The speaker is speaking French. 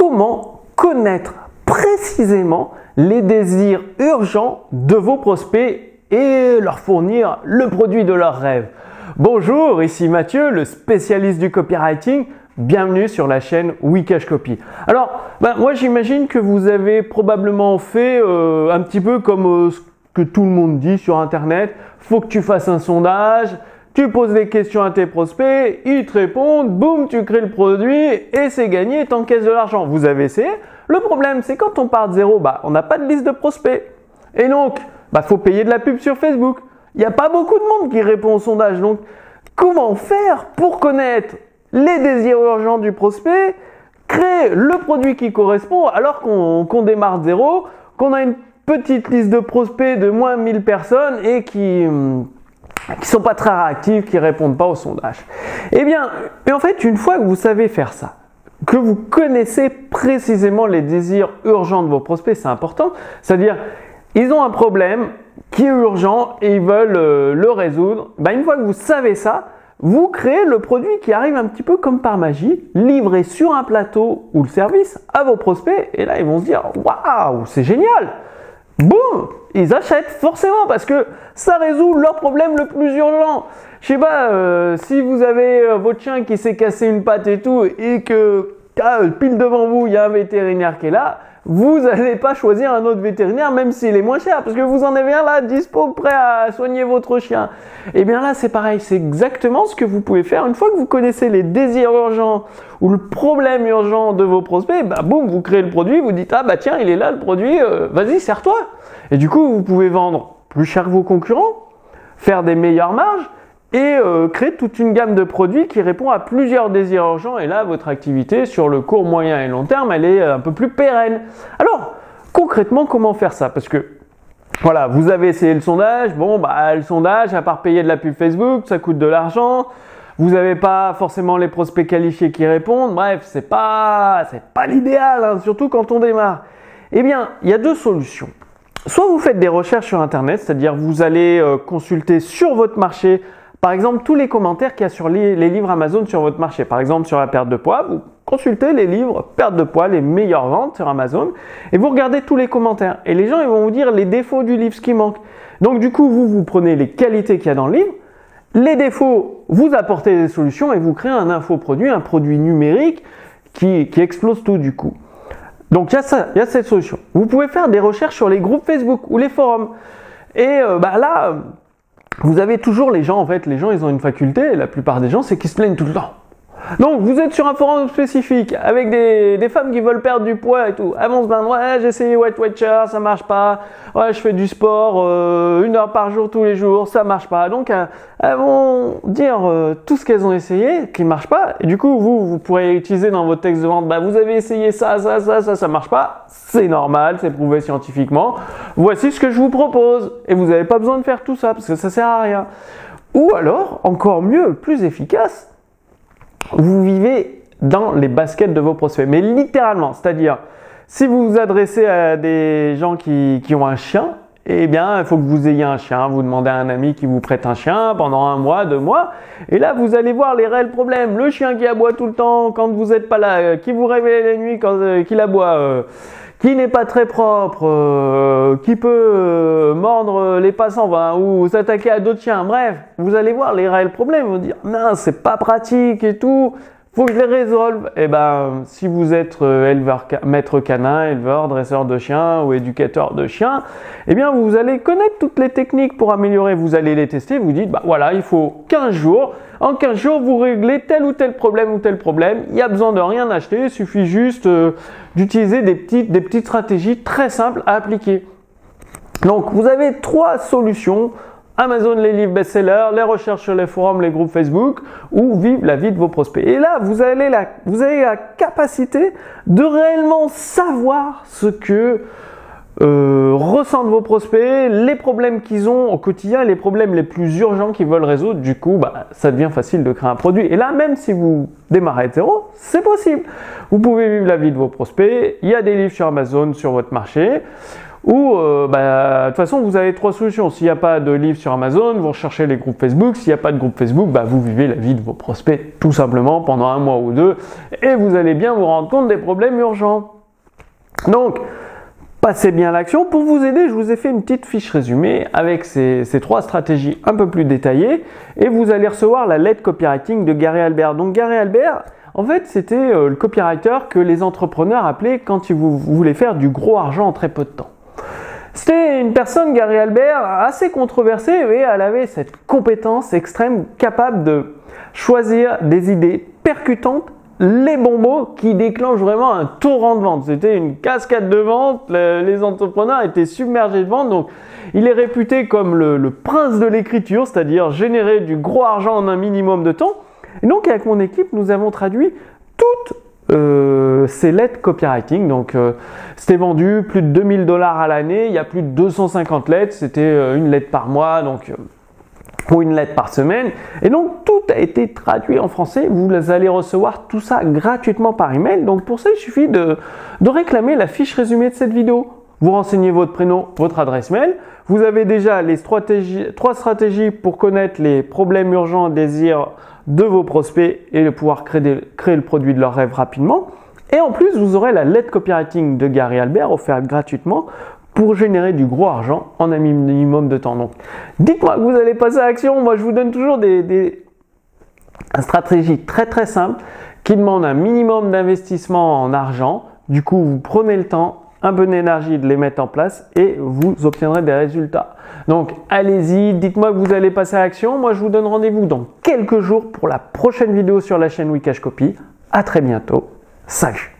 comment connaître précisément les désirs urgents de vos prospects et leur fournir le produit de leurs rêves. Bonjour, ici Mathieu, le spécialiste du copywriting. Bienvenue sur la chaîne Wikash Copy. Alors, ben, moi j'imagine que vous avez probablement fait euh, un petit peu comme euh, ce que tout le monde dit sur Internet. Faut que tu fasses un sondage, tu poses des questions à tes prospects, ils te répondent, boum, tu crées le produit et c'est gagné, t'encaisses de l'argent. Vous avez essayé Le problème, c'est quand on part de zéro, bah, on n'a pas de liste de prospects. Et donc, bah, faut payer de la pub sur Facebook. Il n'y a pas beaucoup de monde qui répond au sondage. Donc, comment faire pour connaître les désirs urgents du prospect, créer le produit qui correspond alors qu'on démarre de zéro, qu'on a une petite liste de prospects de moins de 1000 personnes et qui ne sont pas très réactifs, qui répondent pas au sondage. Eh bien, et en fait, une fois que vous savez faire ça, que vous connaissez précisément les désirs urgents de vos prospects, c'est important. C'est-à-dire, ils ont un problème qui est urgent et ils veulent euh, le résoudre. Ben, une fois que vous savez ça, vous créez le produit qui arrive un petit peu comme par magie, livré sur un plateau ou le service à vos prospects. Et là, ils vont se dire Waouh, c'est génial Boum Ils achètent forcément parce que ça résout leur problème le plus urgent. Je sais pas, euh, si vous avez euh, votre chien qui s'est cassé une patte et tout, et que ah, pile devant vous, il y a un vétérinaire qui est là, vous n'allez pas choisir un autre vétérinaire, même s'il est moins cher, parce que vous en avez un là, dispo, prêt à soigner votre chien. Et eh bien là, c'est pareil, c'est exactement ce que vous pouvez faire. Une fois que vous connaissez les désirs urgents ou le problème urgent de vos prospects, bah boum, vous créez le produit, vous dites, ah bah tiens, il est là le produit, euh, vas-y, sers-toi. Et du coup, vous pouvez vendre plus cher que vos concurrents, faire des meilleures marges, et euh, créer toute une gamme de produits qui répond à plusieurs désirs urgents. Et là, votre activité sur le court, moyen et long terme, elle est un peu plus pérenne. Alors, concrètement, comment faire ça? Parce que voilà, vous avez essayé le sondage. Bon, bah, le sondage, à part payer de la pub Facebook, ça coûte de l'argent. Vous n'avez pas forcément les prospects qualifiés qui répondent. Bref, c'est pas, c'est pas l'idéal, hein, surtout quand on démarre. Eh bien, il y a deux solutions. Soit vous faites des recherches sur Internet, c'est-à-dire vous allez euh, consulter sur votre marché par exemple, tous les commentaires qu'il y a sur les, livres Amazon sur votre marché. Par exemple, sur la perte de poids, vous consultez les livres perte de poids, les meilleures ventes sur Amazon, et vous regardez tous les commentaires. Et les gens, ils vont vous dire les défauts du livre, ce qui manque. Donc, du coup, vous, vous prenez les qualités qu'il y a dans le livre, les défauts, vous apportez des solutions et vous créez un infoproduit, un produit numérique qui, explose tout du coup. Donc, il y a ça, il y a cette solution. Vous pouvez faire des recherches sur les groupes Facebook ou les forums. Et euh, bah là, vous avez toujours les gens, en fait, les gens, ils ont une faculté, la plupart des gens, c'est qu'ils se plaignent tout le temps. Donc, vous êtes sur un forum spécifique avec des, femmes qui veulent perdre du poids et tout. Se plaindre, ouais, j'ai essayé White Watcher, ça marche pas. Ouais, je fais du sport euh, une heure par jour tous les jours, ça marche pas. Donc, elles, vont dire euh, tout ce qu'elles ont essayé qui marche pas. Et du coup, vous, vous pourrez utiliser dans votre texte de vente, bah, vous avez essayé ça, ça, ça, ça, ça marche pas. C'est normal, c'est prouvé scientifiquement. Voici ce que je vous propose. Et vous n'avez pas besoin de faire tout ça parce que ça sert à rien. Ou alors, encore mieux, plus efficace, vous vivez dans les baskets de vos prospects. Mais littéralement, c'est-à-dire, si vous vous adressez à des gens qui, ont un chien, eh bien, il faut que vous ayez un chien. Vous demandez à un ami qui vous prête un chien pendant un mois, deux mois. Et là, vous allez voir les réels problèmes. Le chien qui aboie tout le temps quand vous n'êtes pas là, euh, qui vous réveille la nuit quand euh, qu'il aboie. Euh, qui n'est pas très propre, qui peut mordre les passants ou s'attaquer à d'autres chiens. Bref, vous allez voir les réels problèmes. Vous dire non, c'est pas pratique et tout. Faut que je les résolve. Et eh ben, si vous êtes euh, éleveur, maître canin, éleveur, dresseur de chiens ou éducateur de chiens, eh bien, vous allez connaître toutes les techniques pour améliorer. Vous allez les tester. Vous dites, bah voilà, il faut 15 jours. En 15 jours, vous réglez tel ou tel problème ou tel problème. Il n'y a besoin de rien acheter. Il suffit juste euh, d'utiliser des petites, des petites stratégies très simples à appliquer. Donc, vous avez trois solutions Amazon, les livres best-sellers, les recherches sur les forums, les groupes Facebook, ou vivre la vie de vos prospects. Et là, vous avez la, vous avez la capacité de réellement savoir ce que euh, ressentent vos prospects, les problèmes qu'ils ont au quotidien, les problèmes les plus urgents qu'ils veulent résoudre. Du coup, bah, ça devient facile de créer un produit. Et là, même si vous démarrez à zéro, c'est possible. Vous pouvez vivre la vie de vos prospects. Il y a des livres sur Amazon, sur votre marché ou euh, bah, de toute façon vous avez trois solutions. S'il n'y a pas de livre sur Amazon, vous recherchez les groupes Facebook. S'il n'y a pas de groupe Facebook, bah, vous vivez la vie de vos prospects tout simplement pendant un mois ou deux et vous allez bien vous rendre compte des problèmes urgents. Donc, passez bien l'action. Pour vous aider, je vous ai fait une petite fiche résumée avec ces, trois stratégies un peu plus détaillées et vous allez recevoir la lettre copywriting de Gary Albert. Donc Gary Albert, en fait, c'était euh, le copywriter que les entrepreneurs appelaient quand ils voulaient faire du gros argent en très peu de temps. C'était une personne, Gary Albert, assez controversée, mais elle avait cette compétence extrême capable de choisir des idées percutantes les bons mots qui déclenchent vraiment un torrent de vente. C'était une cascade de vente, les entrepreneurs étaient submergés de vente, donc il est réputé comme le, prince de l'écriture, c'est-à-dire générer du gros argent en un minimum de temps. Et donc avec mon équipe, nous avons traduit euh, ces lettres copywriting. Donc euh, c'était vendu plus de 2000 dollars à l'année, il y a plus de 250 lettres, c'était euh, une lettre par mois, donc ou une lettre par semaine. Et donc tout a été traduit en français. Vous allez recevoir tout ça gratuitement par email. Donc pour ça, il suffit de, réclamer la fiche résumée de cette vidéo. Vous renseignez votre prénom, votre adresse mail. Vous avez déjà les stratégies, trois stratégies pour connaître les problèmes urgents, désirs de vos prospects et de pouvoir créer, le produit de leur rêve rapidement. Et en plus, vous aurez la lettre copywriting de Gary Albert offerte gratuitement pour générer du gros argent en un minimum de temps. Donc, dites-moi que vous allez passer à l'action. Moi, je vous donne toujours des, stratégies très très simples qui demandent un minimum d'investissement en argent. Du coup, vous prenez le temps, un peu d'énergie de les mettre en place et vous obtiendrez des résultats. Donc, allez-y, dites-moi que vous allez passer à l'action. Moi, je vous donne rendez-vous dans quelques jours pour la prochaine vidéo sur la chaîne Wikash Copy. À très bientôt. Salut